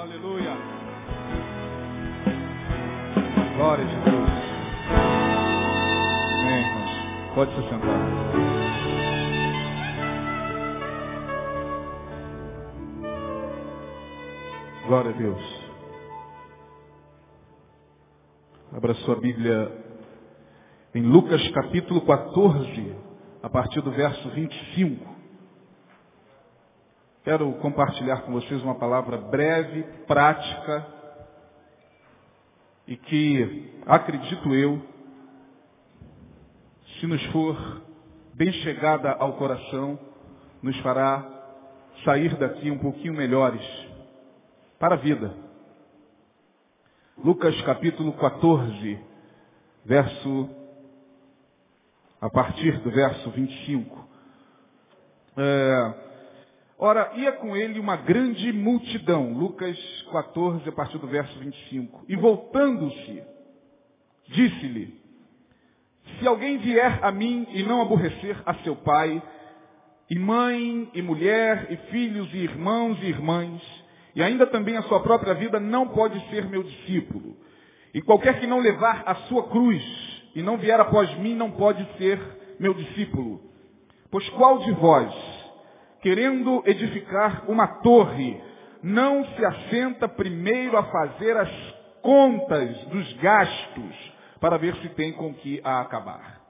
Aleluia. Glória a Deus. Amém, irmãos. Pode se sentar. Glória a Deus. Abra sua Bíblia em Lucas capítulo 14, a partir do verso 25. Quero compartilhar com vocês uma palavra breve, prática e que, acredito eu, se nos for bem chegada ao coração, nos fará sair daqui um pouquinho melhores para a vida. Lucas capítulo 14, verso, a partir do verso 25. É, Ora, ia com ele uma grande multidão. Lucas 14, a partir do verso 25. E voltando-se, disse-lhe, se alguém vier a mim e não aborrecer a seu pai, e mãe, e mulher, e filhos, e irmãos e irmãs, e ainda também a sua própria vida, não pode ser meu discípulo. E qualquer que não levar a sua cruz, e não vier após mim, não pode ser meu discípulo. Pois qual de vós, querendo edificar uma torre, não se assenta primeiro a fazer as contas dos gastos para ver se tem com que a acabar.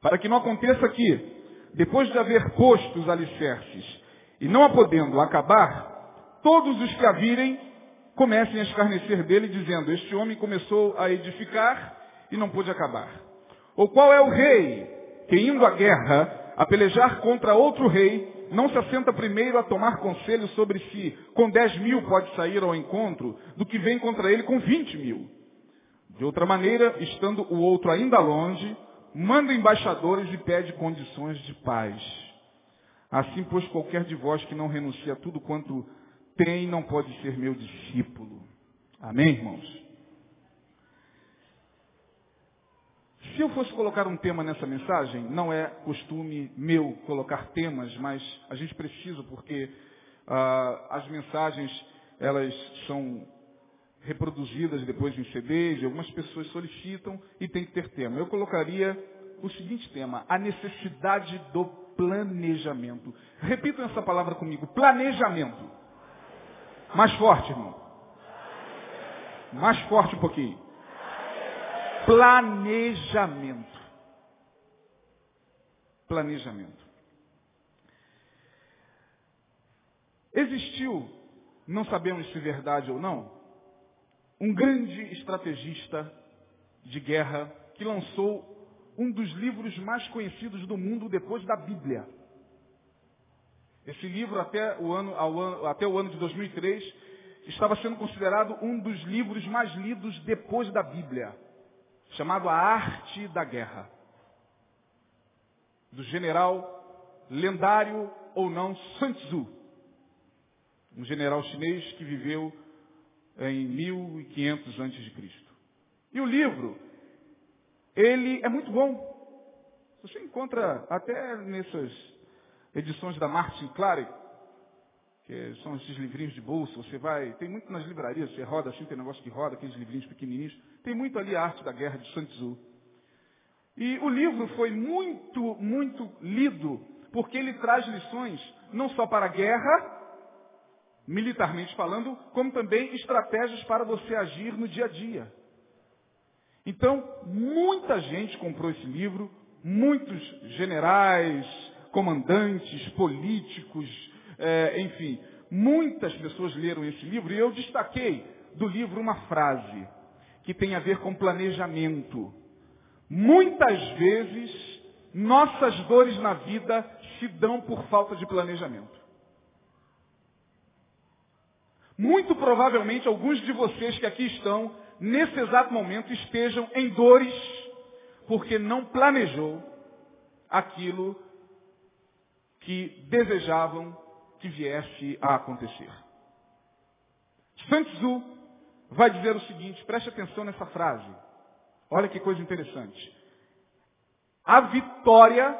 Para que não aconteça que, depois de haver posto os alicerces e não a podendo acabar, todos os que a virem comecem a escarnecer dele, dizendo, este homem começou a edificar e não pôde acabar. Ou qual é o rei que, indo à guerra, a pelejar contra outro rei, não se assenta primeiro a tomar conselho sobre se com 10 mil pode sair ao encontro, do que vem contra ele com 20 mil. De outra maneira, estando o outro ainda longe, manda embaixadores e pede condições de paz. Assim, pois, qualquer de vós que não renuncia a tudo quanto tem, não pode ser meu discípulo. Amém, irmãos? Se eu fosse colocar um tema nessa mensagem, não é costume meu colocar temas, mas a gente precisa porque ah, as mensagens elas são reproduzidas depois em CDs, algumas pessoas solicitam e tem que ter tema. Eu colocaria o seguinte tema, a necessidade do planejamento. Repitam essa palavra comigo, planejamento. Mais forte, irmão. Mais forte um pouquinho planejamento. Planejamento. Existiu, não sabemos se verdade ou não, um grande estrategista de guerra que lançou um dos livros mais conhecidos do mundo depois da Bíblia. Esse livro, até o ano, até o ano de 2003, estava sendo considerado um dos livros mais lidos depois da Bíblia chamado A Arte da Guerra, do general lendário ou não Sun Tzu, um general chinês que viveu em 1500 a.C. E o livro, ele é muito bom. Você encontra até nessas edições da Martin Clary, que são esses livrinhos de bolsa, você vai, tem muito nas livrarias, você roda assim, tem negócio que roda, aqueles livrinhos pequenininhos. Tem muito ali a arte da guerra de Sun Tzu. E o livro foi muito, muito lido, porque ele traz lições não só para a guerra, militarmente falando, como também estratégias para você agir no dia a dia. Então, muita gente comprou esse livro, muitos generais, comandantes, políticos, é, enfim, muitas pessoas leram esse livro e eu destaquei do livro uma frase que tem a ver com planejamento. Muitas vezes, nossas dores na vida se dão por falta de planejamento. Muito provavelmente alguns de vocês que aqui estão, nesse exato momento, estejam em dores porque não planejou aquilo que desejavam que viesse a acontecer. Sun vai dizer o seguinte, preste atenção nessa frase. Olha que coisa interessante. A vitória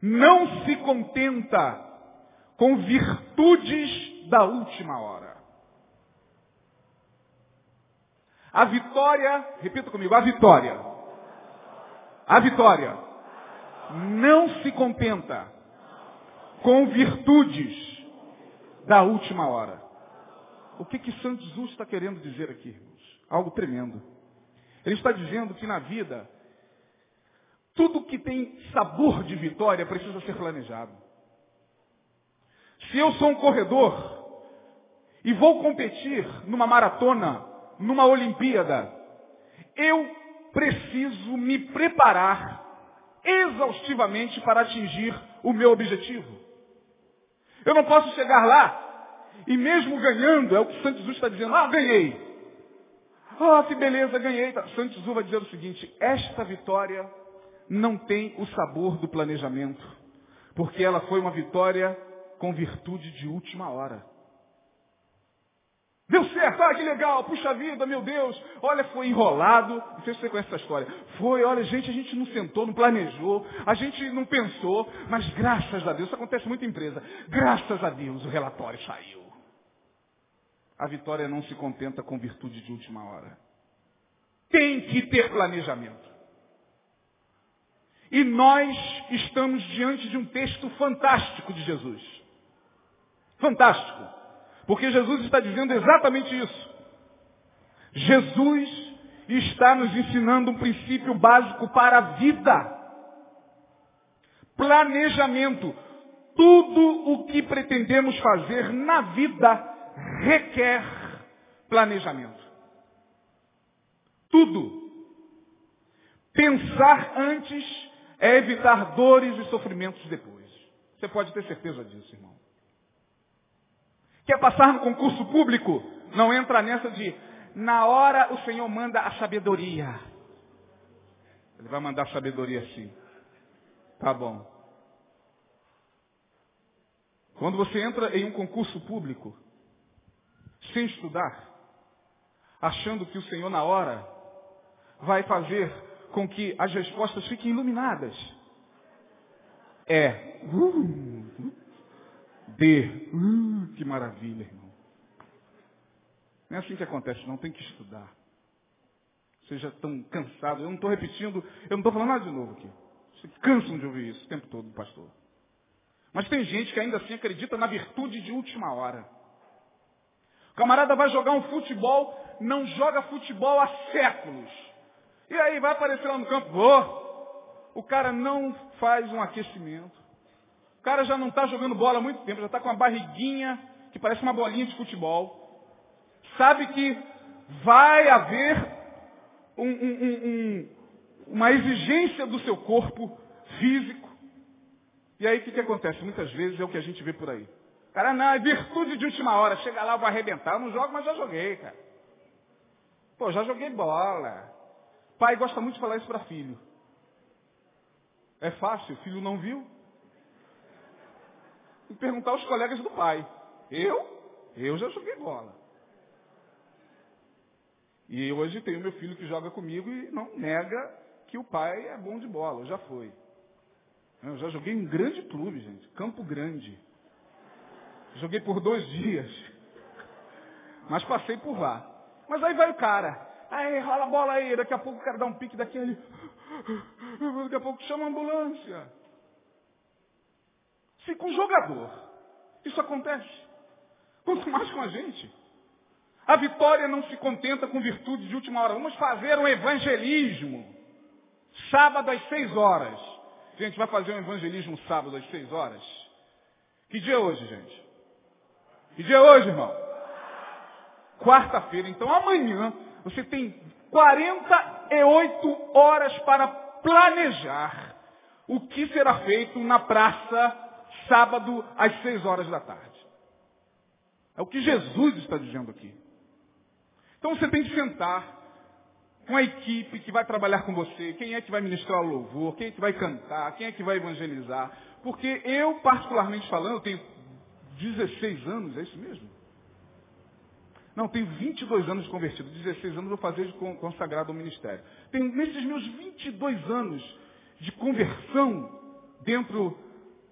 não se contenta com virtudes da última hora. A vitória, repita comigo, a vitória. A vitória não se contenta com virtudes da última hora. O que que Santo Jesus está querendo dizer aqui, irmãos? Algo tremendo. Ele está dizendo que na vida, tudo que tem sabor de vitória precisa ser planejado. Se eu sou um corredor e vou competir numa maratona, numa Olimpíada, eu preciso me preparar exaustivamente para atingir o meu objetivo. Eu não posso chegar lá e mesmo ganhando, é o que Santo Jesus está dizendo, ah, ganhei. Ah, que beleza, ganhei. Santo Jesus vai dizer o seguinte, esta vitória não tem o sabor do planejamento, porque ela foi uma vitória com virtude de última hora. Deu certo, ah, que legal, puxa vida, meu Deus. Olha, foi enrolado. Não sei se você conhece essa história. Foi, olha, gente, a gente não sentou, não planejou, a gente não pensou, mas graças a Deus, isso acontece muito em empresa. Graças a Deus o relatório saiu. A vitória não se contenta com virtude de última hora. Tem que ter planejamento. E nós estamos diante de um texto fantástico de Jesus. Fantástico. Porque Jesus está dizendo exatamente isso. Jesus está nos ensinando um princípio básico para a vida. Planejamento. Tudo o que pretendemos fazer na vida requer planejamento. Tudo. Pensar antes é evitar dores e sofrimentos depois. Você pode ter certeza disso, irmão. Quer passar no concurso público? Não entra nessa de, na hora o Senhor manda a sabedoria. Ele vai mandar sabedoria sim. Tá bom. Quando você entra em um concurso público, sem estudar, achando que o Senhor na hora vai fazer com que as respostas fiquem iluminadas. É. Uh, D. Uh, que maravilha, irmão. Não é assim que acontece, não. Tem que estudar. Seja tão cansado. Eu não estou repetindo, eu não estou falando nada de novo aqui. Vocês cansam de ouvir isso o tempo todo, pastor. Mas tem gente que ainda assim acredita na virtude de última hora. O camarada vai jogar um futebol, não joga futebol há séculos. E aí vai aparecer lá no campo, oh, o cara não faz um aquecimento cara já não está jogando bola há muito tempo, já está com uma barriguinha que parece uma bolinha de futebol. Sabe que vai haver um, um, um, uma exigência do seu corpo físico. E aí o que, que acontece? Muitas vezes é o que a gente vê por aí. Cara, não, é virtude de última hora. Chega lá, eu vou arrebentar. Eu não jogo, mas já joguei, cara. Pô, já joguei bola. Pai gosta muito de falar isso para filho. É fácil, filho não viu e perguntar aos colegas do pai. Eu? Eu já joguei bola. E hoje tenho meu filho que joga comigo e não nega que o pai é bom de bola, já foi. Eu já joguei em um grande clube, gente, Campo Grande. Joguei por dois dias. Mas passei por lá. Mas aí vai o cara. Aí rola a bola aí, daqui a pouco o cara dá um pique daqui. Daqui a pouco chama a ambulância. Se com jogador isso acontece, quanto mais com a gente. A vitória não se contenta com virtude de última hora. Vamos fazer um evangelismo. Sábado às seis horas. Gente, vai fazer um evangelismo sábado às seis horas? Que dia é hoje, gente? Que dia é hoje, irmão? Quarta-feira. Então amanhã você tem 48 horas para planejar o que será feito na praça sábado às seis horas da tarde. É o que Jesus está dizendo aqui. Então você tem que sentar com a equipe que vai trabalhar com você, quem é que vai ministrar o louvor, quem é que vai cantar, quem é que vai evangelizar. Porque eu, particularmente falando, eu tenho 16 anos, é isso mesmo? Não, tenho 22 anos de convertido, 16 anos vou fazer de consagrado ao ministério. Tenho, nesses meus 22 anos de conversão dentro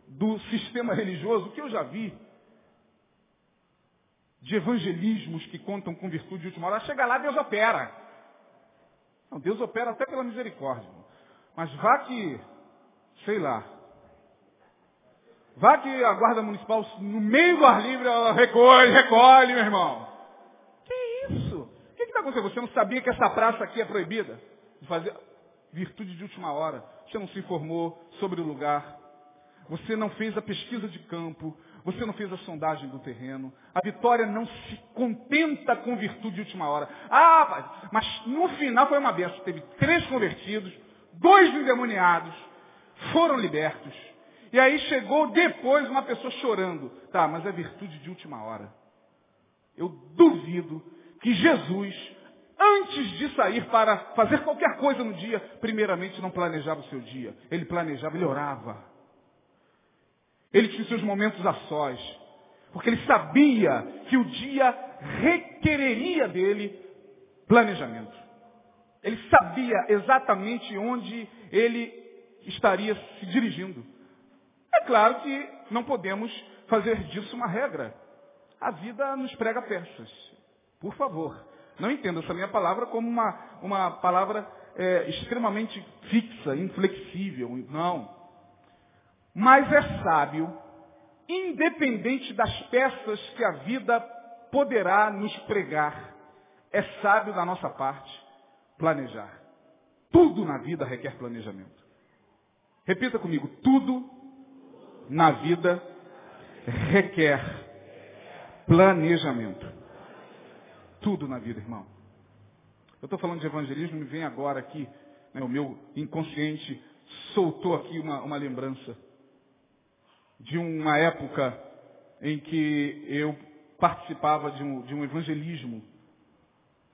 do sistema religioso, que eu já vi, de evangelismos que contam com virtude de última hora, chega lá, Deus opera. Não, Deus opera até pela misericórdia. Mas vá que, sei lá, vá que a guarda municipal, no meio do ar livre, ela recolhe, recolhe, meu irmão. Que isso? O que está acontecendo? Você não sabia que essa praça aqui é proibida? De fazer virtude de última hora. Você não se informou sobre o lugar. Você não fez a pesquisa de campo. Você não fez a sondagem do terreno. A vitória não se contenta com virtude de última hora. Ah, mas no final foi uma benção. Teve três convertidos, dois endemoniados, foram libertos. E aí chegou depois uma pessoa chorando. Tá, mas é virtude de última hora. Eu duvido que Jesus, antes de sair para fazer qualquer coisa no dia, primeiramente não planejava o seu dia. Ele planejava, ele orava. Ele tinha seus momentos a sós. Porque ele sabia que o dia requereria dele planejamento. Ele sabia exatamente onde ele estaria se dirigindo. É claro que não podemos fazer disso uma regra. A vida nos prega peças. Por favor, não entenda essa minha palavra como uma, uma palavra é, extremamente fixa, inflexível. Não. Mas é sábio, independente das peças que a vida poderá nos pregar, é sábio da nossa parte planejar. Tudo na vida requer planejamento. Repita comigo, tudo na vida requer planejamento. Tudo na vida, irmão. Eu estou falando de evangelismo, me vem agora aqui, né, o meu inconsciente soltou aqui uma, uma lembrança de uma época em que eu participava de um, de um evangelismo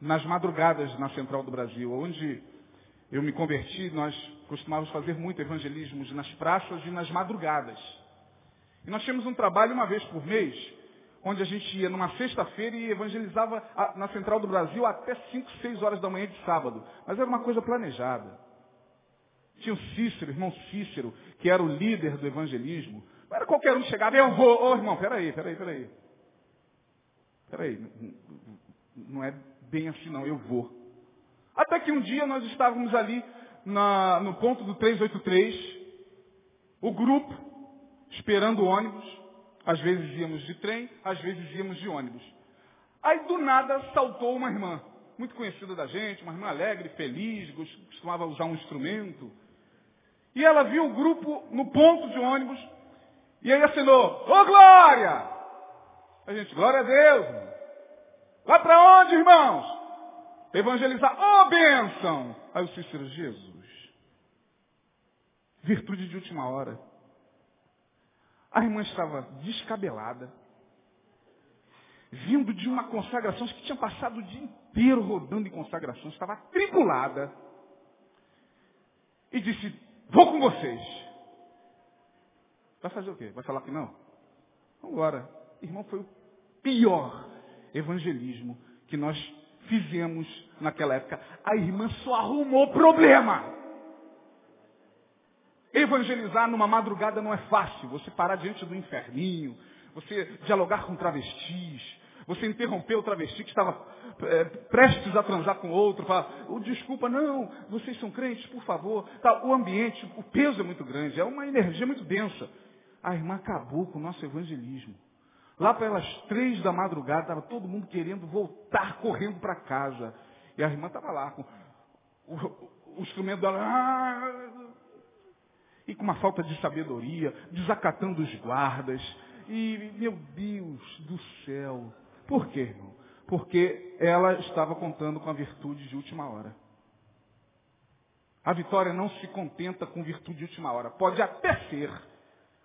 nas madrugadas na Central do Brasil, onde eu me converti, nós costumávamos fazer muito evangelismo nas praças e nas madrugadas. E nós tínhamos um trabalho uma vez por mês, onde a gente ia numa sexta-feira e evangelizava na Central do Brasil até 5, 6 horas da manhã de sábado. Mas era uma coisa planejada. Tinha o Cícero, irmão Cícero, que era o líder do evangelismo. Não era qualquer um que chegava, eu vou. Ô oh, irmão, peraí, peraí, peraí. Peraí, não é bem assim não, eu vou. Até que um dia nós estávamos ali na, no ponto do 383, o grupo, esperando ônibus. Às vezes íamos de trem, às vezes íamos de ônibus. Aí do nada saltou uma irmã, muito conhecida da gente, uma irmã alegre, feliz, costumava usar um instrumento. E ela viu o grupo no ponto de ônibus e aí assinou, ô oh, glória! A gente, glória a Deus. Vai para onde, irmãos? Evangelizar, ô oh, bênção! Aí o Cícero, Jesus. Virtude de última hora. A irmã estava descabelada, vindo de uma consagração que tinha passado o dia inteiro rodando em consagração, estava tripulada. E disse, vou com vocês. Vai fazer o quê? Vai falar que não? Vamos embora. Irmão, foi o pior evangelismo que nós fizemos naquela época. A irmã só arrumou problema. Evangelizar numa madrugada não é fácil. Você parar diante do inferninho, você dialogar com travestis, você interromper o travesti que estava é, prestes a transar com outro, falar, oh, desculpa, não, vocês são crentes, por favor. Tá, o ambiente, o peso é muito grande, é uma energia muito densa. A irmã acabou com o nosso evangelismo. Lá pelas três da madrugada, estava todo mundo querendo voltar correndo para casa. E a irmã estava lá com o, o, instrumento dela. Ah, e com uma falta de sabedoria, desacatando os guardas. E, meu Deus do céu. Por quê, irmão? Porque ela estava contando com a virtude de última hora. A vitória não se contenta com virtude de última hora. Pode até ser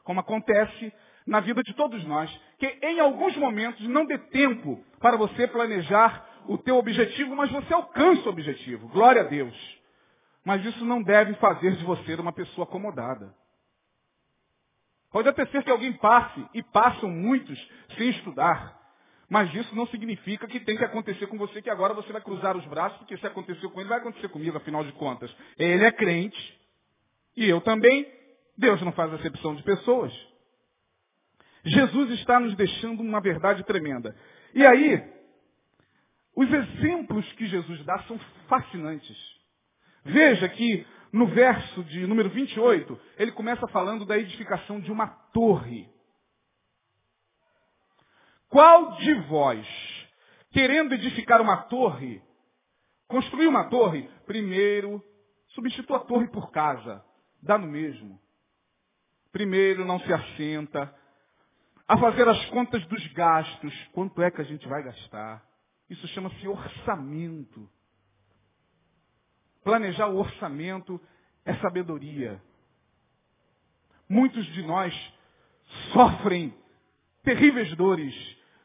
como acontece na vida de todos nós, que em alguns momentos não dê tempo para você planejar o teu objetivo, mas você alcança o objetivo. Glória a Deus. Mas isso não deve fazer de você uma pessoa acomodada. Pode até ser que alguém passe, e passam muitos, sem estudar. Mas isso não significa que tem que acontecer com você, que agora você vai cruzar os braços, porque se aconteceu com ele, vai acontecer comigo, afinal de contas. Ele é crente, e eu também, Deus não faz acepção de pessoas. Jesus está nos deixando uma verdade tremenda. E aí, os exemplos que Jesus dá são fascinantes. Veja que no verso de número 28, ele começa falando da edificação de uma torre. Qual de vós, querendo edificar uma torre, construir uma torre, primeiro substitua a torre por casa, dá no mesmo. Primeiro não se assenta a fazer as contas dos gastos, quanto é que a gente vai gastar. Isso chama-se orçamento. Planejar o orçamento é sabedoria. Muitos de nós sofrem terríveis dores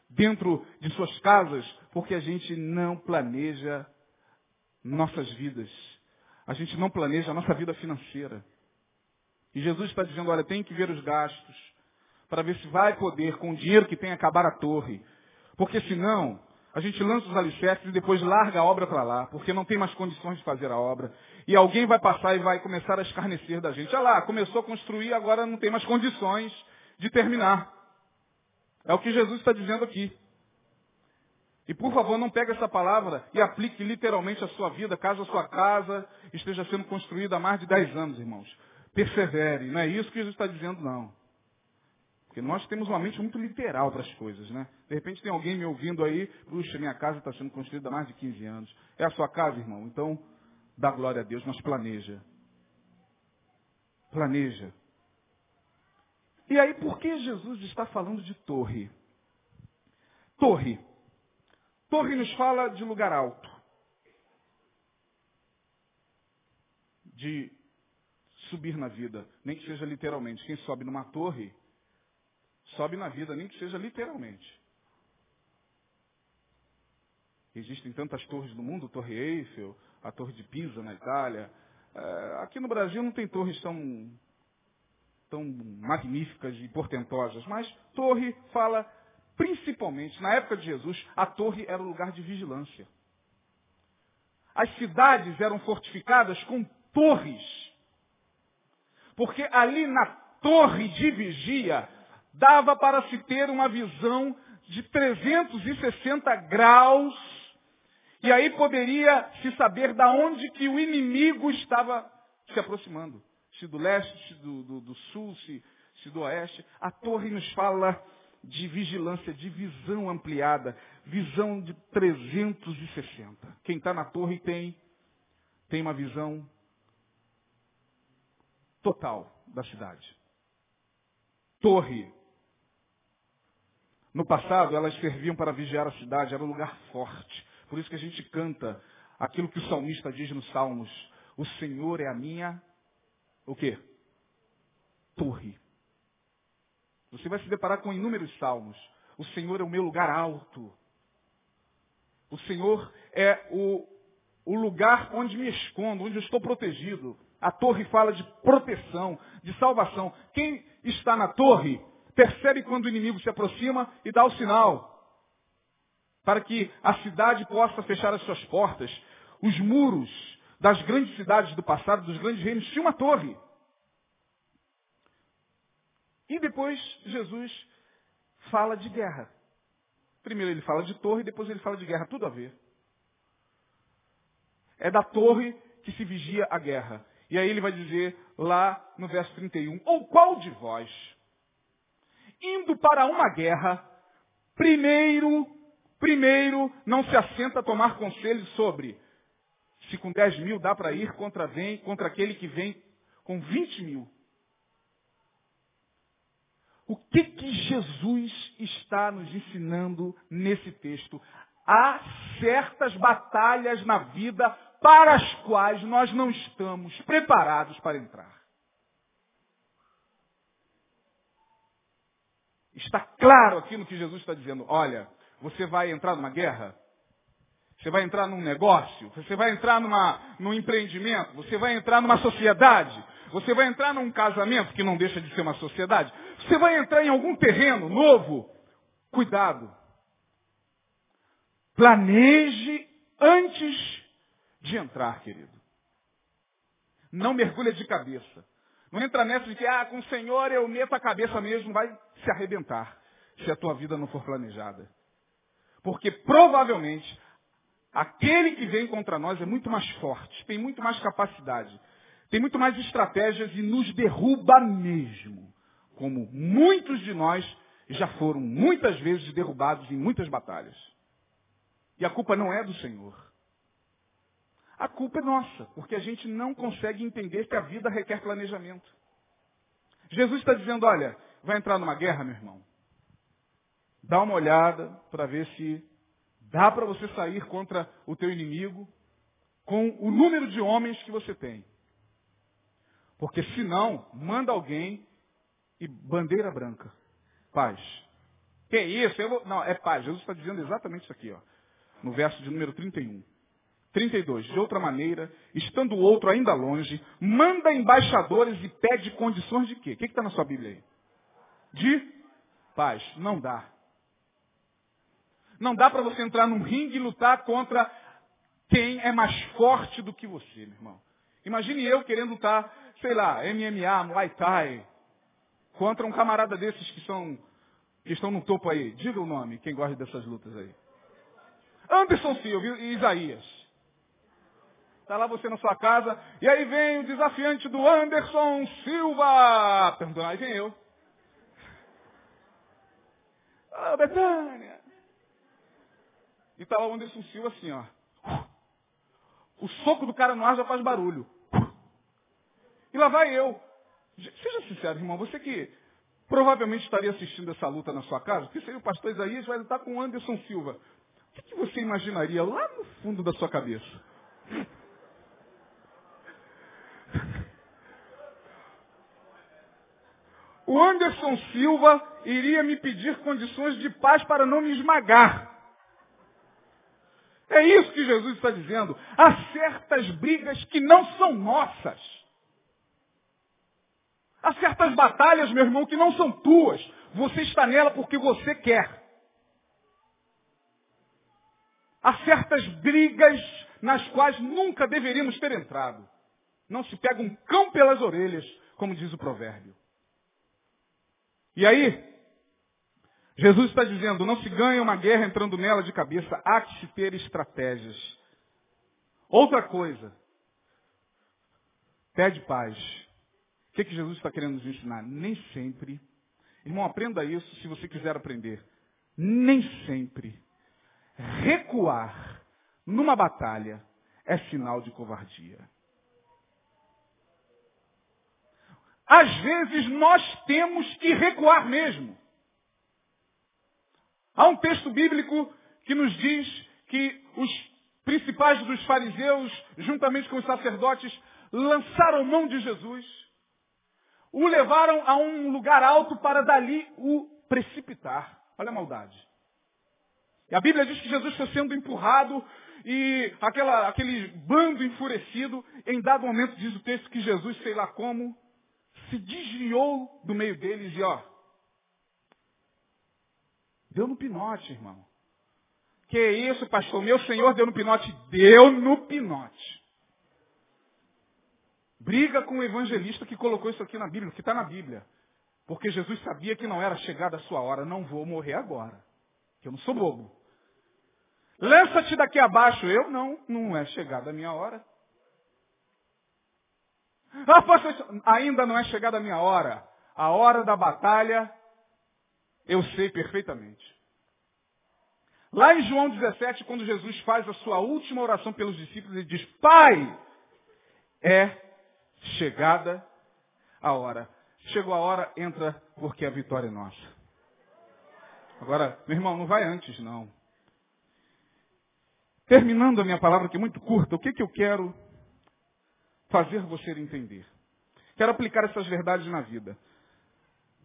dentro de suas casas porque a gente não planeja nossas vidas. A gente não planeja a nossa vida financeira. E Jesus está dizendo, olha, tem que ver os gastos para ver se vai poder, com o dinheiro que tem, acabar a torre. Porque senão, a gente lança os alicerces e depois larga a obra para lá, porque não tem mais condições de fazer a obra. E alguém vai passar e vai começar a escarnecer da gente. Olha lá, começou a construir, agora não tem mais condições de terminar. É o que Jesus está dizendo aqui. E por favor, não pegue essa palavra e aplique literalmente a sua vida, caso a sua casa esteja sendo construída há mais de 10 anos, irmãos. Persevere. Não é isso que Jesus está dizendo, não. Porque nós temos uma mente muito literal para as coisas, né? De repente tem alguém me ouvindo aí, puxa, minha casa está sendo construída há mais de 15 anos. É a sua casa, irmão? Então, dá glória a Deus, mas planeja. Planeja. E aí, por que Jesus está falando de torre? Torre. Torre nos fala de lugar alto. De subir na vida. Nem que seja literalmente. Quem sobe numa torre sobe na vida, nem que seja literalmente. Existem tantas torres no mundo, Torre Eiffel, a Torre de Pisa na Itália. É, aqui no Brasil não tem torres tão, tão magníficas e portentosas, mas torre fala principalmente, na época de Jesus, a torre era o lugar de vigilância. As cidades eram fortificadas com torres. Porque ali na torre de vigia dava para se ter uma visão de 360 graus, e aí poderia se saber da onde que o inimigo estava se aproximando. Se do leste, se do, do, do sul, se, se do oeste. A torre nos fala de vigilância, de visão ampliada, visão de 360. Quem está na torre tem, tem uma visão total da cidade. Torre. No passado, elas serviam para vigiar a cidade, era um lugar forte. Por isso que a gente canta aquilo que o salmista diz nos Salmos. O Senhor é a minha, o quê? Torre. Você vai se deparar com inúmeros salmos. O Senhor é o meu lugar alto. O Senhor é o, o lugar onde me escondo, onde eu estou protegido. A torre fala de proteção, de salvação. Quem está na torre percebe quando o inimigo se aproxima e dá o sinal. Para que a cidade possa fechar as suas portas. Os muros das grandes cidades do passado, dos grandes reinos, tinham uma torre. E depois Jesus fala de guerra. Primeiro ele fala de torre, depois ele fala de guerra. Tudo a ver. É da torre que se vigia a guerra. E aí ele vai dizer lá no verso 31, ou qual de vós, indo para uma guerra, primeiro, primeiro não se assenta a tomar conselho sobre se com 10 mil dá para ir contra, vem, contra aquele que vem com 20 mil. O que, que Jesus está nos ensinando nesse texto? Há certas batalhas na vida para as quais nós não estamos preparados para entrar. Está claro aqui no que Jesus está dizendo. Olha, você vai entrar numa guerra? Você vai entrar num negócio? Você vai entrar numa, num empreendimento? Você vai entrar numa sociedade? Você vai entrar num casamento, que não deixa de ser uma sociedade? Você vai entrar em algum terreno novo? Cuidado. Planeje antes de entrar, querido. Não mergulha de cabeça. Não entra nessa de que, ah, com o Senhor eu meto a cabeça mesmo, vai se arrebentar se a tua vida não for planejada. Porque provavelmente Aquele que vem contra nós é muito mais forte, tem muito mais capacidade, tem muito mais estratégias e nos derruba mesmo. Como muitos de nós já foram muitas vezes derrubados em muitas batalhas. E a culpa não é do Senhor. A culpa é nossa, porque a gente não consegue entender que a vida requer planejamento. Jesus está dizendo, olha, vai entrar numa guerra, meu irmão. Dá uma olhada para ver se dá para você sair contra o teu inimigo com o número de homens que você tem. Porque senão, manda alguém e bandeira branca. Paz. Que isso? Não, é paz. Jesus está dizendo exatamente isso aqui, ó. No verso de número 31. 32. De outra maneira, estando o outro ainda longe, manda embaixadores e pede condições de quê? O que está na sua Bíblia aí? De paz. Não dá. Não dá para você entrar num ringue e lutar contra quem é mais forte do que você, meu irmão. Imagine eu querendo lutar, sei lá, MMA, Muay Thai, contra um camarada desses que são que estão no topo aí. Diga o nome, quem gosta dessas lutas aí. Anderson Silva e Isaías. Está lá você na sua casa, e aí vem o desafiante do Anderson Silva. Perguntou, aí vem eu. Ah, Betânia. E está lá o Anderson Silva assim, ó. O soco do cara no ar já faz barulho. E lá vai eu. Seja sincero, irmão, você que provavelmente estaria assistindo essa luta na sua casa, que seria o pastor Isaías, vai lutar com o Anderson Silva. O que você imaginaria lá no fundo da sua cabeça? O Anderson Silva iria me pedir condições de paz para não me esmagar. É isso que Jesus está dizendo. Há certas brigas que não são nossas. Há certas batalhas, meu irmão, que não são tuas. Você está nela porque você quer. Há certas brigas nas quais nunca deveríamos ter entrado. Não se pega um cão pelas orelhas, como diz o provérbio. E aí, Jesus está dizendo, não se ganha uma guerra entrando nela de cabeça, há que se ter estratégias. Outra coisa, pede paz. O que, que Jesus está querendo nos ensinar? Nem sempre, irmão, aprenda isso se você quiser aprender. Nem sempre recuar numa batalha é sinal de covardia. Às vezes nós temos que recuar mesmo. Há um texto bíblico que nos diz que os principais dos fariseus, juntamente com os sacerdotes, lançaram mão de Jesus, o levaram a um lugar alto para dali o precipitar. Olha a maldade. E a Bíblia diz que Jesus foi sendo empurrado e aquela, aquele bando enfurecido, em dado momento diz o texto que Jesus, sei lá como, se desviou do meio deles e ó, deu no pinote, irmão. Que isso, pastor? Meu Senhor deu no pinote? Deu no pinote. Briga com o evangelista que colocou isso aqui na Bíblia, que está na Bíblia. Porque Jesus sabia que não era chegada a sua hora. Não vou morrer agora. Que eu não sou bobo. Lança-te daqui abaixo. Eu não, não é chegada a minha hora. Ah, pastor, ainda não é chegada a minha hora. A hora da batalha, eu sei perfeitamente. Lá em João 17, quando Jesus faz a sua última oração pelos discípulos, ele diz, Pai, é chegada a hora. Chegou a hora, entra, porque a vitória é nossa. Agora, meu irmão, não vai antes, não. Terminando a minha palavra, que é muito curta, o que, que eu quero fazer você entender. Quero aplicar essas verdades na vida.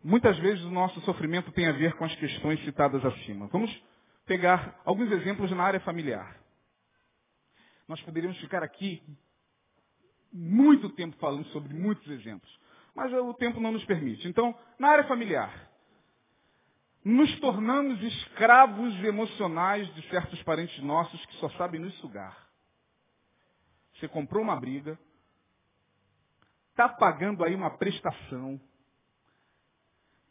Muitas vezes o nosso sofrimento tem a ver com as questões citadas acima. Vamos pegar alguns exemplos na área familiar. Nós poderíamos ficar aqui muito tempo falando sobre muitos exemplos, mas o tempo não nos permite. Então, na área familiar, nos tornamos escravos emocionais de certos parentes nossos que só sabem nos sugar. Você comprou uma briga, está pagando aí uma prestação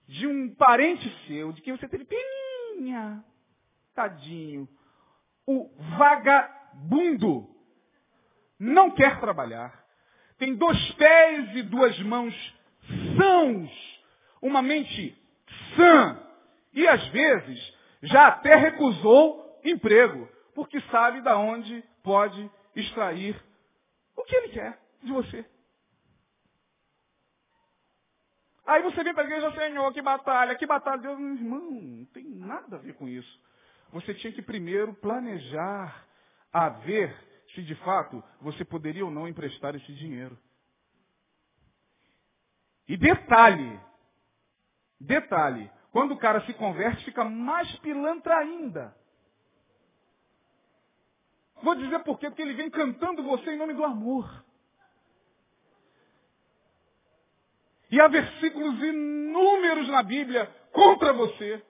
de um parente seu, de quem você teve peninha, tadinho, o vagabundo. Não quer trabalhar. Tem dois pés e duas mãos sãos. Uma mente sã. E às vezes já até recusou emprego. Porque sabe da onde pode extrair o que ele quer de você. Aí você vem para a igreja, Senhor, que batalha, que batalha. Deus, irmão, não tem nada a ver com isso. Você tinha que primeiro planejar a ver se de fato você poderia ou não emprestar esse dinheiro. E detalhe, detalhe, quando o cara se converte, fica mais pilantra ainda. Vou dizer por quê, porque ele vem cantando você em nome do amor. E há versículos inúmeros na Bíblia contra você.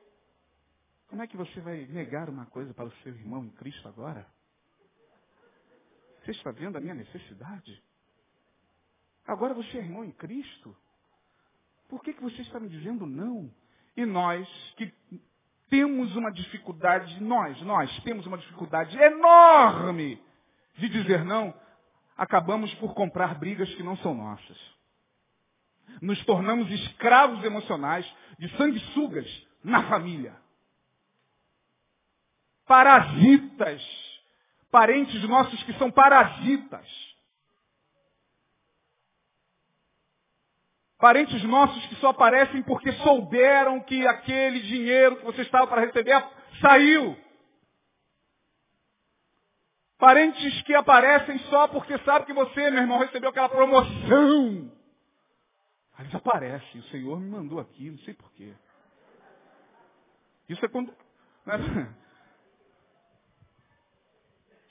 Como é que você vai negar uma coisa para o seu irmão em Cristo agora? Você está vendo a minha necessidade? Agora você é irmão em Cristo? Por que, que você está me dizendo não? E nós que temos uma dificuldade, nós, nós temos uma dificuldade enorme de dizer não, acabamos por comprar brigas que não são nossas. Nos tornamos escravos emocionais de sanguessugas na família. Parasitas. Parentes nossos que são parasitas. Parentes nossos que só aparecem porque souberam que aquele dinheiro que você estava para receber saiu. Parentes que aparecem só porque sabem que você, meu irmão, recebeu aquela promoção. Aí eles aparecem. O Senhor me mandou aqui, não sei porquê. Isso é quando. Né?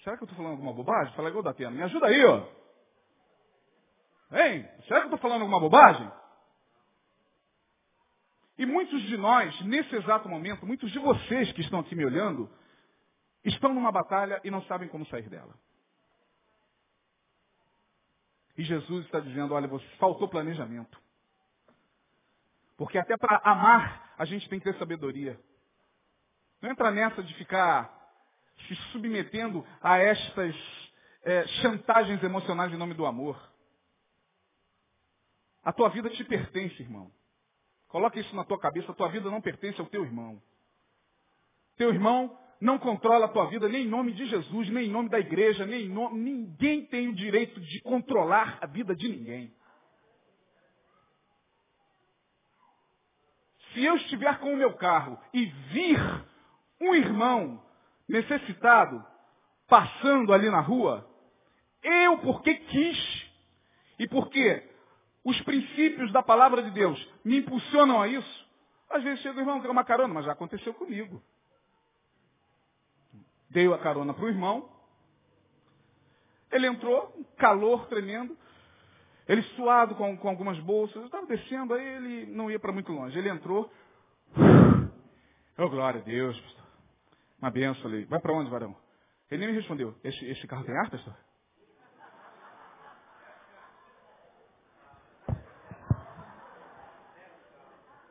Será que eu estou falando alguma bobagem? Fala igual da Atena. Me ajuda aí, ó. Hein? Será que eu estou falando alguma bobagem? E muitos de nós, nesse exato momento, muitos de vocês que estão aqui me olhando, estão numa batalha e não sabem como sair dela. E Jesus está dizendo, olha, você faltou planejamento. Porque até para amar, a gente tem que ter sabedoria. Não entra nessa de ficar se submetendo a estas é, chantagens emocionais em nome do amor. A tua vida te pertence, irmão. Coloca isso na tua cabeça, a tua vida não pertence ao teu irmão. Teu irmão não controla a tua vida nem em nome de Jesus, nem em nome da igreja, nem em nome... Ninguém tem o direito de controlar a vida de ninguém. Se eu estiver com o meu carro e vir um irmão necessitado passando ali na rua, eu porque quis e porque os princípios da palavra de Deus me impulsionam a isso, às vezes chega o irmão, quer uma carona, mas já aconteceu comigo. Dei a carona para o irmão, ele entrou, calor tremendo, ele suado com, com algumas bolsas, eu estava descendo, aí ele não ia para muito longe. Ele entrou. Oh, glória a Deus, pastor. Uma benção ali. Vai para onde, varão? Ele nem me respondeu. Esse, esse carro tem ar, pastor?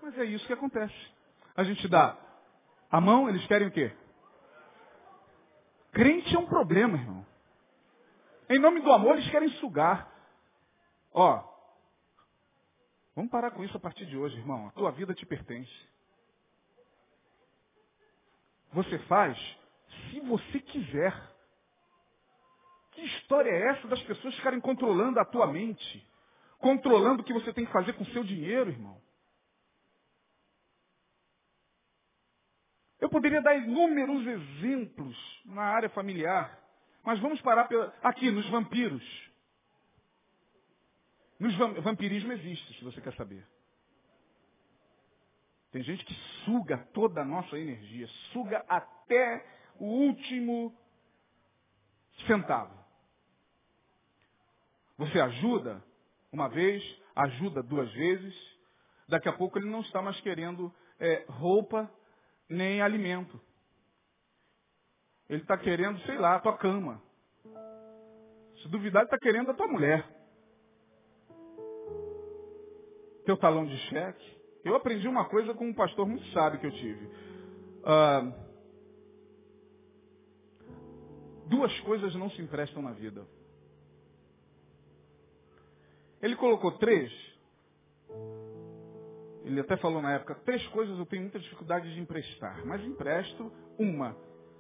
Mas é isso que acontece. A gente dá a mão, eles querem o quê? Crente é um problema, irmão. Em nome do amor, eles querem sugar. Ó, vamos parar com isso a partir de hoje, irmão. A tua vida te pertence. Você faz se você quiser. Que história é essa das pessoas ficarem controlando a tua mente? Controlando o que você tem que fazer com o seu dinheiro, irmão? Eu poderia dar inúmeros exemplos na área familiar, mas vamos parar aqui nos vampiros. Nos vampirismo existe, se você quer saber. Tem gente que suga toda a nossa energia, suga até o último centavo. Você ajuda uma vez, ajuda duas vezes, daqui a pouco ele não está mais querendo é, roupa nem alimento. Ele está querendo, sei lá, a tua cama. Se duvidar, ele está querendo a tua mulher teu talão de cheque. Eu aprendi uma coisa com um pastor muito sábio que eu tive. Uh, duas coisas não se emprestam na vida. Ele colocou três. Ele até falou na época, três coisas eu tenho muita dificuldade de emprestar. Mas empresto uma,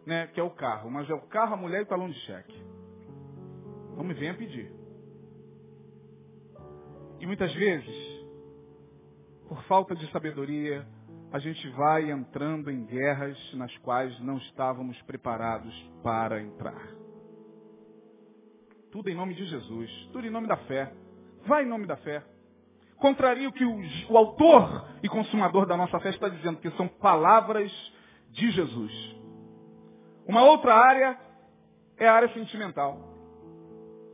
né, que é o carro. Mas é o carro, a mulher e o talão de cheque. Não me venha pedir. E muitas vezes, por falta de sabedoria, a gente vai entrando em guerras nas quais não estávamos preparados para entrar. Tudo em nome de Jesus, tudo em nome da fé. Vai em nome da fé. Contraria o que o, o autor e consumador da nossa fé está dizendo, que são palavras de Jesus. Uma outra área é a área sentimental.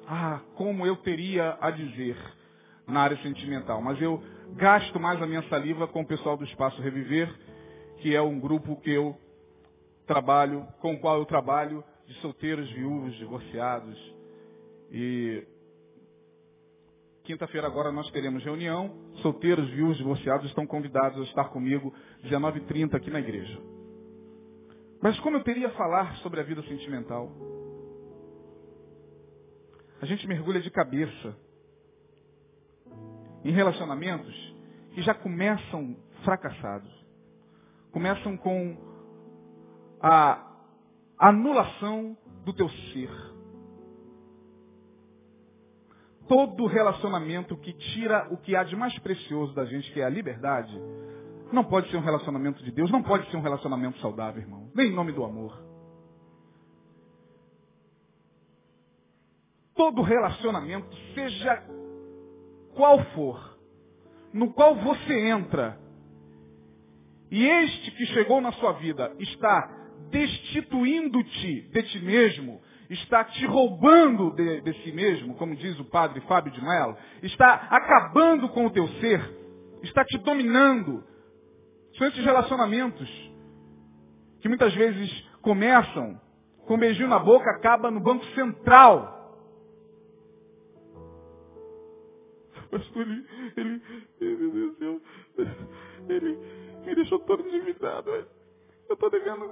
Ah, como eu teria a dizer na área sentimental. Mas eu gasto mais a minha saliva com o pessoal do Espaço Reviver, que é um grupo que eu trabalho, com o qual eu trabalho, de solteiros, viúvos, divorciados. E quinta-feira agora nós teremos reunião. Solteiros, viúvos, divorciados estão convidados a estar comigo 19h30 aqui na igreja. Mas como eu teria falar sobre a vida sentimental? A gente mergulha de cabeça em relacionamentos que já começam fracassados. Começam com a anulação do teu ser. Todo relacionamento que tira o que há de mais precioso da gente, que é a liberdade, não pode ser um relacionamento de Deus, não pode ser um relacionamento saudável, irmão. Nem em nome do amor. Todo relacionamento, seja qual for, no qual você entra, e este que chegou na sua vida está destituindo-te de ti mesmo, está te roubando de, de, si mesmo, como diz o padre Fábio de Mello, está acabando com o teu ser, está te dominando. São esses relacionamentos que muitas vezes começam com um beijinho na boca, acaba no banco central pastor, ele, ele, ele, ele me deixou todo endividado. Eu estou devendo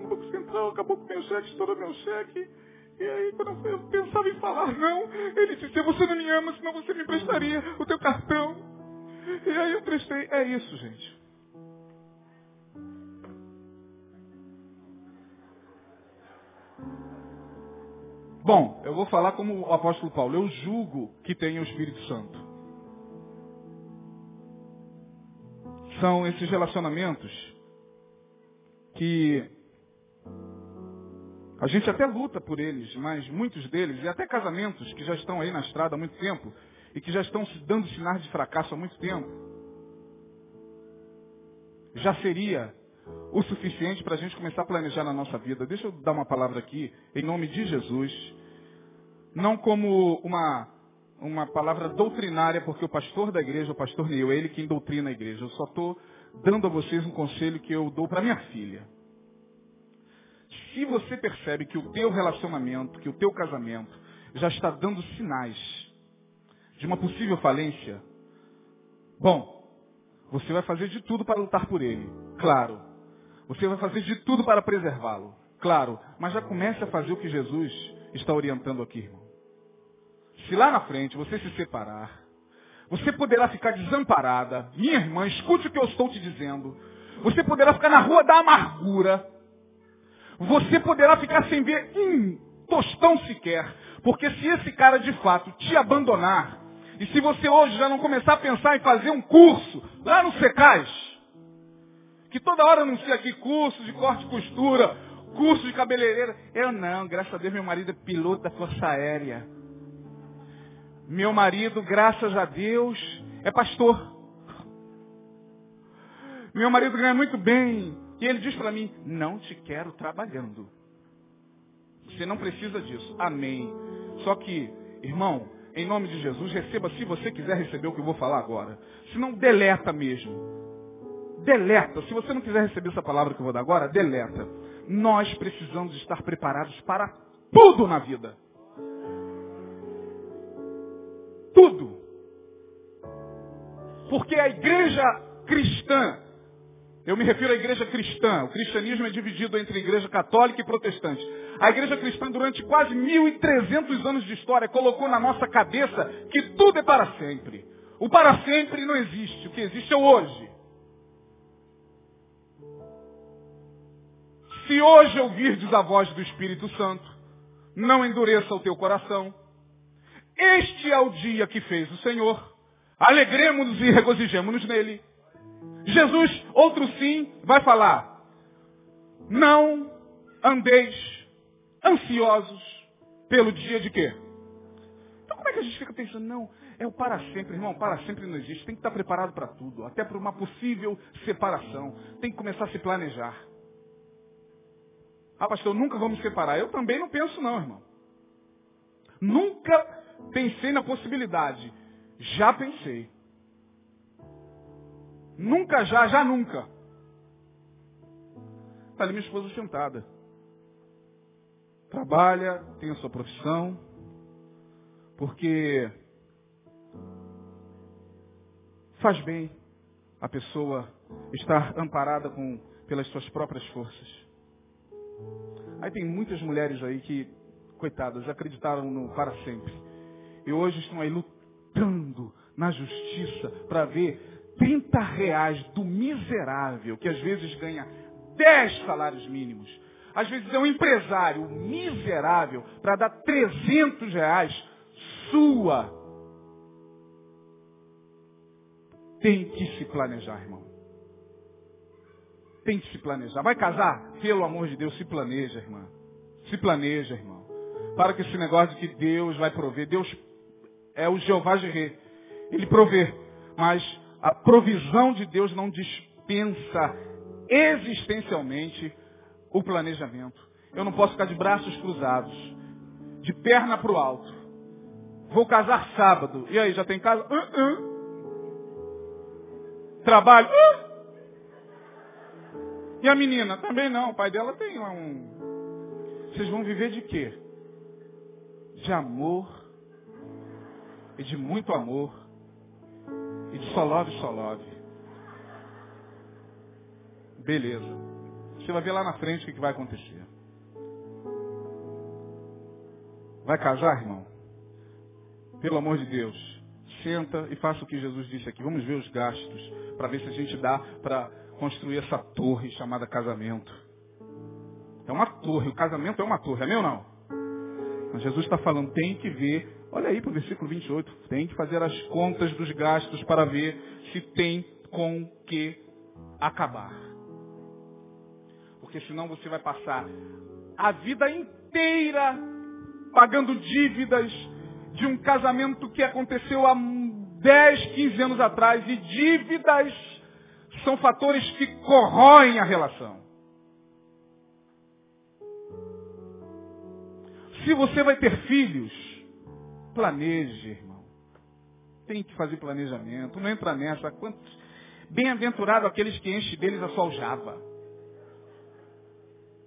no Banco Central, acabou com meu cheque, estourou meu cheque. E aí, quando eu pensava em falar não, ele disse, você não me ama, senão você me emprestaria o teu cartão. E aí eu prestei. É isso, gente. Bom, eu vou falar como o apóstolo Paulo. Eu julgo que tem o Espírito Santo. São esses relacionamentos que a gente até luta por eles, mas muitos deles, e até casamentos que já estão aí na estrada há muito tempo, e que já estão se dando sinais de fracasso há muito tempo, já seria o suficiente para a gente começar a planejar na nossa vida. Deixa eu dar uma palavra aqui, em nome de Jesus. Não como uma, uma palavra doutrinária, porque o pastor da igreja, o pastor Neil, é ele quem doutrina a igreja. Eu só estou dando a vocês um conselho que eu dou para minha filha. Se você percebe que o teu relacionamento, que o teu casamento já está dando sinais de uma possível falência, bom, você vai fazer de tudo para lutar por ele, claro. Você vai fazer de tudo para preservá-lo. Claro, mas já comece a fazer o que Jesus está orientando aqui, irmão. Se lá na frente você se separar, você poderá ficar desamparada. Minha irmã, escute o que eu estou te dizendo. Você poderá ficar na rua da amargura. Você poderá ficar sem ver um tostão sequer. Porque se esse cara de fato te abandonar, e se você hoje já não começar a pensar em fazer um curso lá no Secais, que toda hora anuncia aqui curso de corte e costura, curso de cabeleireira. Eu não, graças a Deus meu marido é piloto da Força Aérea. Meu marido, graças a Deus, é pastor. Meu marido ganha muito bem. E ele diz para mim, não te quero trabalhando. Você não precisa disso. Amém. Só que, irmão, em nome de Jesus, receba se você quiser receber o que eu vou falar agora. Se não, deleta mesmo. Deleta. Se você não quiser receber essa palavra que eu vou dar agora, deleta. Nós precisamos estar preparados para tudo na vida. Tudo. Porque a igreja cristã Eu me refiro à igreja cristã. O cristianismo é dividido entre igreja católica e protestante. A igreja cristã, durante quase 1.300 anos de história, colocou na nossa cabeça que tudo é para sempre. O para sempre não existe. O que existe é o hoje. Se hoje ouvirdes a voz do Espírito Santo, não endureça o teu coração. Este é o dia que fez o Senhor. Alegremos-nos e regozijemos-nos nele. Jesus, outro sim, vai falar. Não andeis ansiosos pelo dia de quê? Então como é que a gente fica pensando, não, é o para sempre, irmão, para sempre não existe. Tem que estar preparado para tudo, até para uma possível separação. Tem que começar a se planejar. Ah, pastor, nunca vamos separar. Eu também não penso não, irmão. Nunca pensei na possibilidade. Já pensei. Nunca já, já nunca. Está ali minha esposa sentada. Trabalha, tem a sua profissão, porque faz bem a pessoa estar amparada com, pelas suas próprias forças. Aí tem muitas mulheres aí que, coitadas, acreditaram no para sempre. E hoje estão aí lutando na justiça para ver 30 reais do miserável, que às vezes ganha 10 salários mínimos. Às vezes é um empresário miserável para dar 300 reais sua. Tem que se planejar, irmão. Tem que se planejar. Vai casar? Pelo amor de Deus, se planeja, irmã. Se planeja, irmão. Para que esse negócio de que Deus vai prover. Deus é o Jeová Jireh. Ele provê. Mas a provisão de Deus não dispensa existencialmente o planejamento. Eu não posso ficar de braços cruzados, de perna para o alto. Vou casar sábado. E aí, já tem casa? Uh -uh. Trabalho? Uh! E a menina? Também não. O pai dela tem um. Vocês vão viver de quê? De amor e de muito amor e de só love, só love. Beleza. Você vai ver lá na frente o que vai acontecer. Vai casar, irmão? Pelo amor de Deus, senta e faça o que Jesus disse aqui. Vamos ver os gastos para ver se a gente dá para construir essa torre chamada casamento. É uma torre, o casamento é uma torre, é meu ou não? Mas Jesus está falando, tem que ver Olha aí para o versículo 28. Tem que fazer as contas dos gastos para ver se tem com que acabar. Porque senão você vai passar a vida inteira pagando dívidas de um casamento que aconteceu há 10, 15 anos atrás. E dívidas são fatores que corroem a relação. Se você vai ter filhos, Planeje, irmão. Tem que fazer planejamento. Não entra nessa. Quantos... Bem-aventurado aqueles que enchem deles a sua aljava.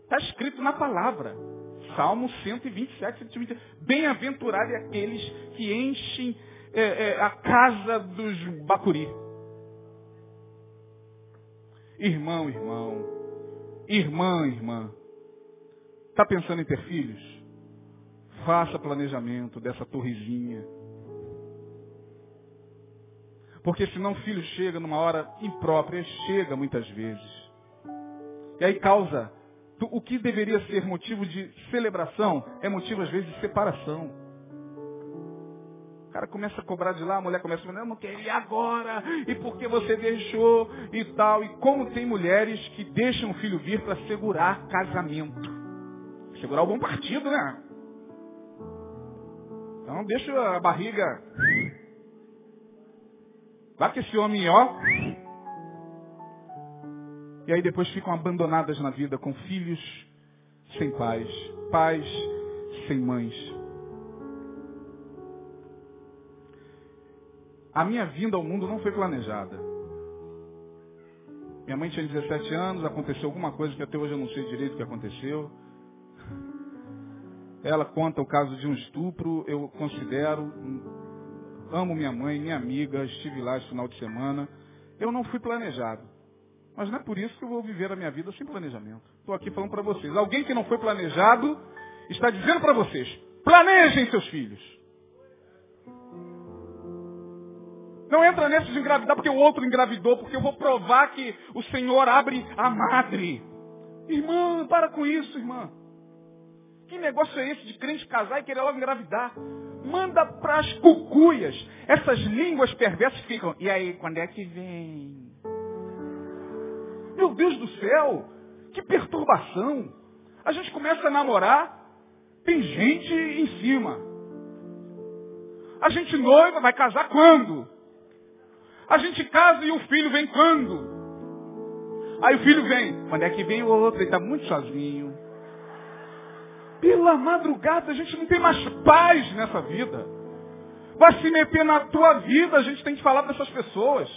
Está escrito na palavra. Salmo 127, 128. Bem-aventurado aqueles que enchem é, é, a casa dos bacuri. Irmão, irmão. Irmã, irmã. Está pensando em ter filhos? Faça planejamento dessa torrezinha. Porque senão o filho chega numa hora imprópria, chega muitas vezes. E aí causa, o que deveria ser motivo de celebração, é motivo às vezes de separação. O cara começa a cobrar de lá, a mulher começa a falar, eu não queria agora, e por que você deixou, e tal. E como tem mulheres que deixam o filho vir para segurar casamento. Segurar o bom partido, né? Então deixa a barriga. Vai que esse homem, ó. E aí depois ficam abandonadas na vida com filhos sem pais, pais sem mães. A minha vinda ao mundo não foi planejada. Minha mãe tinha 17 anos, aconteceu alguma coisa que até hoje eu não sei direito o que aconteceu. Ela conta o caso de um estupro, eu considero, amo minha mãe, minha amiga, estive lá esse final de semana. Eu não fui planejado. Mas não é por isso que eu vou viver a minha vida sem planejamento. Estou aqui falando para vocês. Alguém que não foi planejado está dizendo para vocês, planejem seus filhos. Não entra nesse de engravidar porque o outro engravidou, porque eu vou provar que o Senhor abre a madre. Irmã, para com isso, irmã. Que negócio é esse de crente casar e querer logo engravidar? Manda para as cucuias. Essas línguas perversas ficam. E aí, quando é que vem? Meu Deus do céu, que perturbação. A gente começa a namorar, tem gente em cima. A gente noiva, vai casar quando? A gente casa e o filho vem quando? Aí o filho vem. Quando é que vem o outro? Ele está muito sozinho. Pela madrugada a gente não tem mais paz nessa vida. Vai se meter na tua vida, a gente tem que falar para essas pessoas.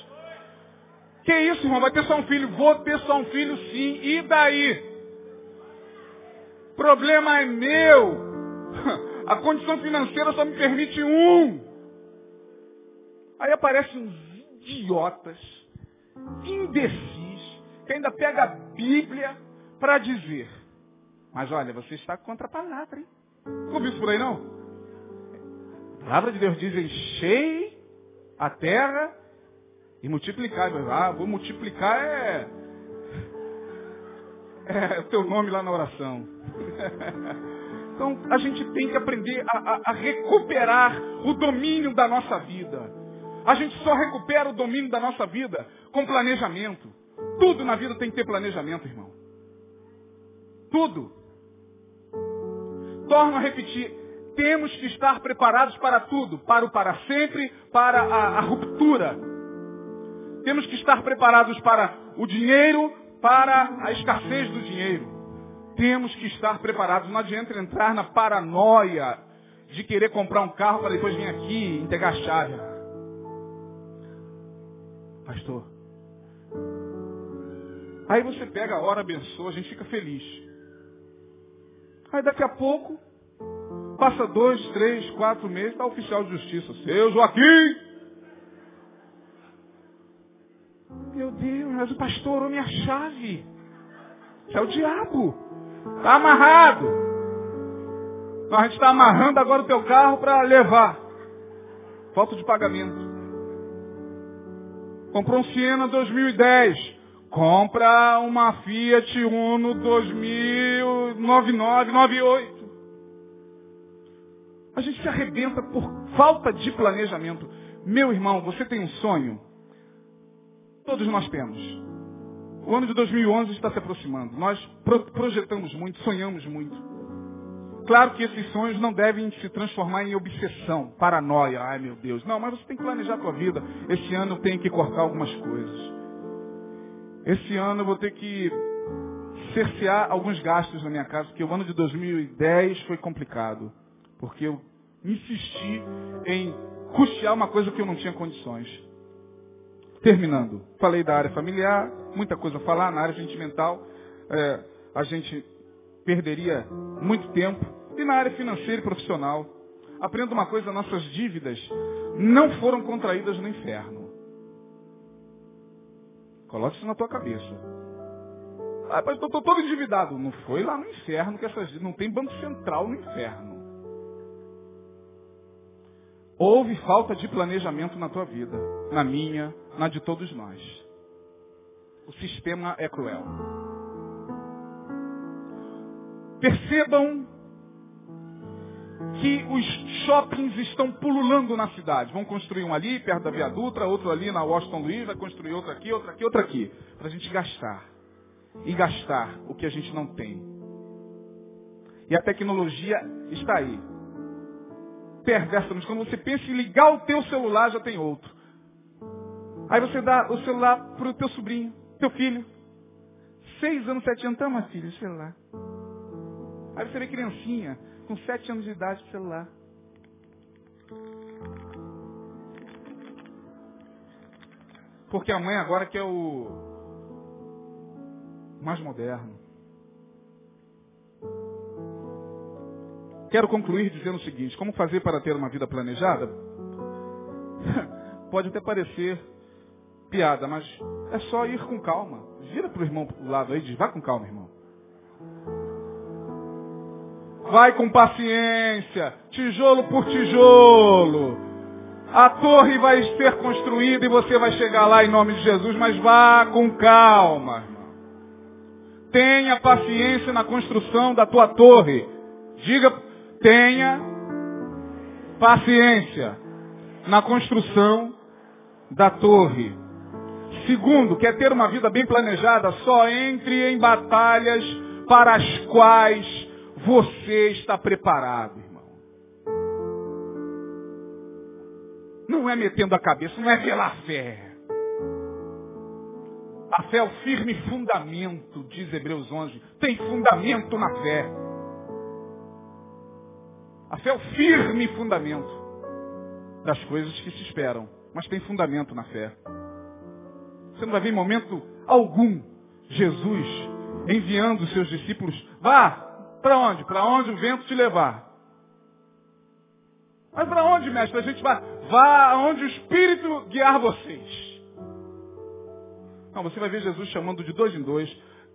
Que isso, irmão? Vai ter só um filho? Vou ter só um filho sim. E daí? Problema é meu. A condição financeira só me permite um. Aí aparecem uns idiotas, imbecis, que ainda pega a Bíblia para dizer. Mas olha, você está contra a palavra, hein? Não viu isso por aí não? A palavra de Deus diz, enchei a terra e multiplicar. Ah, vou multiplicar é, é o teu nome lá na oração. Então a gente tem que aprender a, a, a recuperar o domínio da nossa vida. A gente só recupera o domínio da nossa vida com planejamento. Tudo na vida tem que ter planejamento, irmão. Tudo. Torno a repetir. Temos que estar preparados para tudo. Para o para sempre, para a, a ruptura. Temos que estar preparados para o dinheiro, para a escassez do dinheiro. Temos que estar preparados. Não adianta entrar na paranoia de querer comprar um carro para depois vir aqui entregar a chave. Pastor. Aí você pega a hora, abençoa, a gente fica feliz. Aí daqui a pouco, passa dois, três, quatro meses, está o oficial de justiça. Seu Joaquim! Meu Deus, mas o pastor orou minha chave. Isso é o diabo. Está amarrado. Então a gente está amarrando agora o teu carro para levar. Falta de pagamento. Comprou um Siena 2010. Compra uma Fiat Uno 209998. A gente se arrebenta por falta de planejamento. Meu irmão, você tem um sonho? Todos nós temos. O ano de 2011 está se aproximando. Nós projetamos muito, sonhamos muito. Claro que esses sonhos não devem se transformar em obsessão, paranoia. Ai meu Deus. Não, mas você tem que planejar a tua vida. Esse ano eu tenho que cortar algumas coisas. Esse ano eu vou ter que cercear alguns gastos na minha casa, porque o ano de 2010 foi complicado. Porque eu insisti em custear uma coisa que eu não tinha condições. Terminando, falei da área familiar, muita coisa a falar, na área sentimental, é, a gente perderia muito tempo. E na área financeira e profissional, aprenda uma coisa, nossas dívidas não foram contraídas no inferno. Coloque isso na tua cabeça. Ah, mas estou todo endividado. Não foi lá no inferno que essas não tem banco central no inferno. Houve falta de planejamento na tua vida, na minha, na de todos nós. O sistema é cruel. Percebam que os shoppings estão pululando na cidade. Vão construir um ali, perto da Via Dutra, outro ali na Washington Luiz, vai construir outro aqui, outro aqui, outro aqui. Para a gente gastar. E gastar o que a gente não tem. E a tecnologia está aí. Perversa, mas quando você pensa em ligar o teu celular, já tem outro. Aí você dá o celular para o teu sobrinho, teu filho. Seis anos, sete anos, toma filho, celular. Aí você vê criancinha, com sete anos de idade, celular. Porque a mãe agora quer o mais moderno. Quero concluir dizendo o seguinte, como fazer para ter uma vida planejada? Pode até parecer piada, mas é só ir com calma. Vira para o irmão do lado aí e diz, vai com calma, irmão. Vai com paciência, tijolo por tijolo. A torre vai ser construída e você vai chegar lá em nome de Jesus, mas vá com calma. Tenha paciência na construção da tua torre. Diga, tenha paciência na construção da torre. Segundo, quer ter uma vida bem planejada, só entre em batalhas para as quais você está preparado, irmão. Não é metendo a cabeça, não é pela fé. A fé é o firme fundamento, diz Hebreus 11. Tem fundamento na fé. A fé é o firme fundamento das coisas que se esperam. Mas tem fundamento na fé. Você não vai ver em momento algum Jesus enviando os seus discípulos. Vá, para onde? Para onde o vento te levar. Mas para onde, mestre? A gente vai. Vá aonde o Espírito guiar vocês. Não, você vai ver Jesus chamando de dois em dois.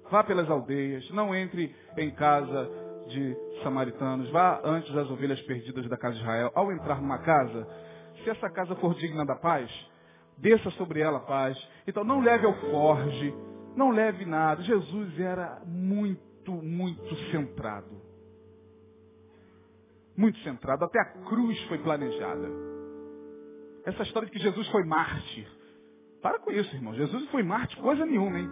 Vá pelas aldeias, não entre em casa de samaritanos, vá antes das ovelhas perdidas da casa de Israel. Ao entrar numa casa, se essa casa for digna da paz, desça sobre ela a paz. Então não leve alforge, não leve nada. Jesus era muito, muito centrado. Muito centrado. Até a cruz foi planejada. Essa história de que Jesus foi mártir. Para com isso, irmão. Jesus não foi mártir coisa nenhuma, hein?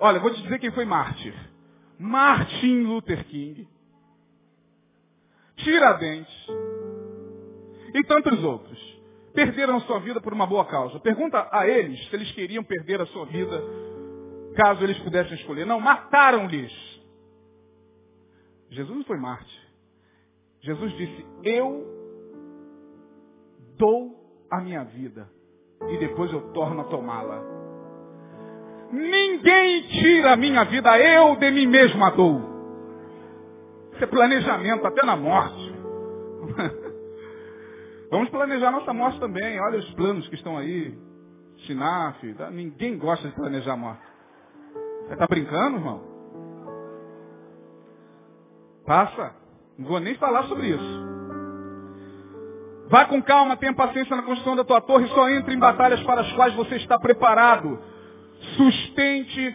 Olha, vou te dizer quem foi mártir. Martin Luther King. Tiradentes. E tantos outros. Perderam sua vida por uma boa causa. Pergunta a eles se eles queriam perder a sua vida caso eles pudessem escolher. Não, mataram-lhes. Jesus não foi mártir. Jesus disse, eu dou a minha vida e depois eu torno a tomá-la. Ninguém tira a minha vida, eu de mim mesmo a dou. Isso é planejamento até na morte. Vamos planejar nossa morte também. Olha os planos que estão aí. Sinaf, tá? ninguém gosta de planejar a morte. Você está brincando, irmão? Passa. Não vou nem falar sobre isso. Vá com calma, tenha paciência na construção da tua torre, só entre em batalhas para as quais você está preparado. Sustente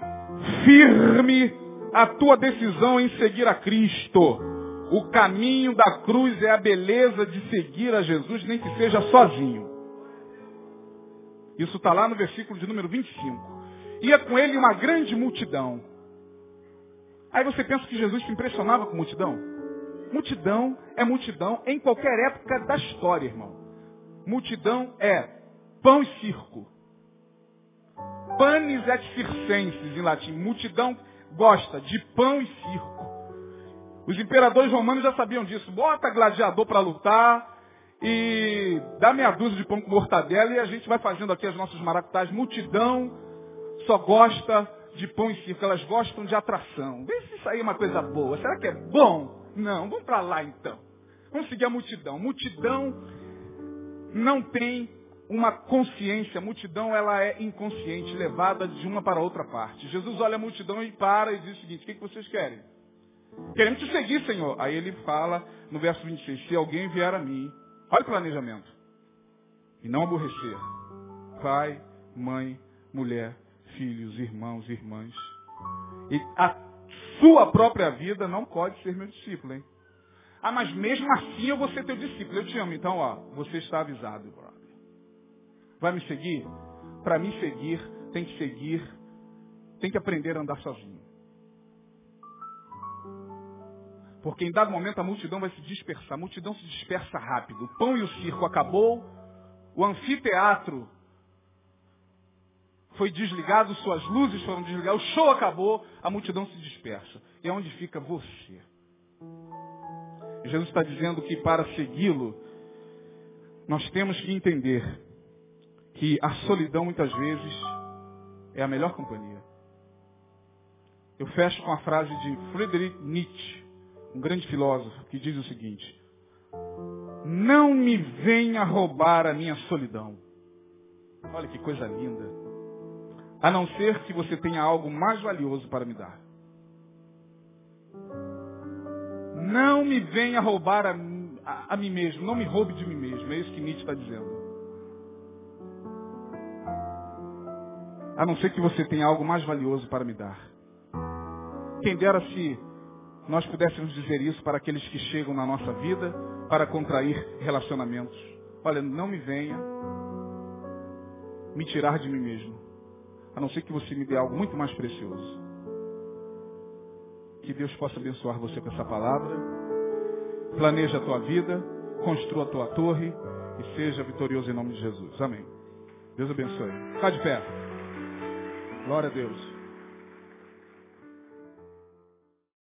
firme a tua decisão em seguir a Cristo. O caminho da cruz é a beleza de seguir a Jesus, nem que seja sozinho. Isso está lá no versículo de número 25. Ia com ele uma grande multidão. Aí você pensa que Jesus se impressionava com multidão? Multidão é multidão em qualquer época da história, irmão. Multidão é pão e circo. Panis et circenses, em latim. Multidão gosta de pão e circo. Os imperadores romanos já sabiam disso. Bota gladiador para lutar e dá meia dúzia de pão com mortadela e a gente vai fazendo aqui as nossas maracutás. Multidão só gosta de pão e circo. Elas gostam de atração. Vê se isso aí é uma coisa boa. Será que é bom? Não, vamos para lá então. Vamos seguir a multidão. Multidão não tem uma consciência. A multidão ela é inconsciente, levada de uma para outra parte. Jesus olha a multidão e para e diz o seguinte, o que, vocês querem? Queremos te seguir, Senhor. Aí ele fala no verso 26, se alguém vier a mim, olha o planejamento, e não aborrecer, pai, mãe, mulher, filhos, irmãos, irmãs, e a sua própria vida não pode ser meu discípulo, hein? Ah, mas mesmo assim eu vou ser teu discípulo. Eu te amo. Então, ó, você está avisado, brother. Vai me seguir? Para me seguir, tem que seguir, tem que aprender a andar sozinho. Porque em dado momento a multidão vai se dispersar. A multidão se dispersa rápido. O pão e o circo acabou. O anfiteatro foi desligado, suas luzes foram desligadas, o show acabou, a multidão se dispersa. E é onde fica você. Jesus está dizendo que para segui-lo, nós temos que entender que a solidão muitas vezes é a melhor companhia. Eu fecho com a frase de Friedrich Nietzsche, um grande filósofo, que diz o seguinte: Não me venha roubar a minha solidão. Olha que coisa linda. A não ser que você tenha algo mais valioso para me dar. Não me venha roubar a, a, a mim mesmo. Não me roube de mim mesmo. É isso que Nietzsche está dizendo. A não ser que você tenha algo mais valioso para me dar. Quem dera se nós pudéssemos dizer isso para aqueles que chegam na nossa vida para contrair relacionamentos. Olha, não me venha me tirar de mim mesmo. A não ser que você me dê algo muito mais precioso. Que Deus possa abençoar você com essa palavra. Planeja a tua vida, construa a tua torre e seja vitorioso em nome de Jesus. Amém. Deus abençoe. Está de pé. Glória a Deus.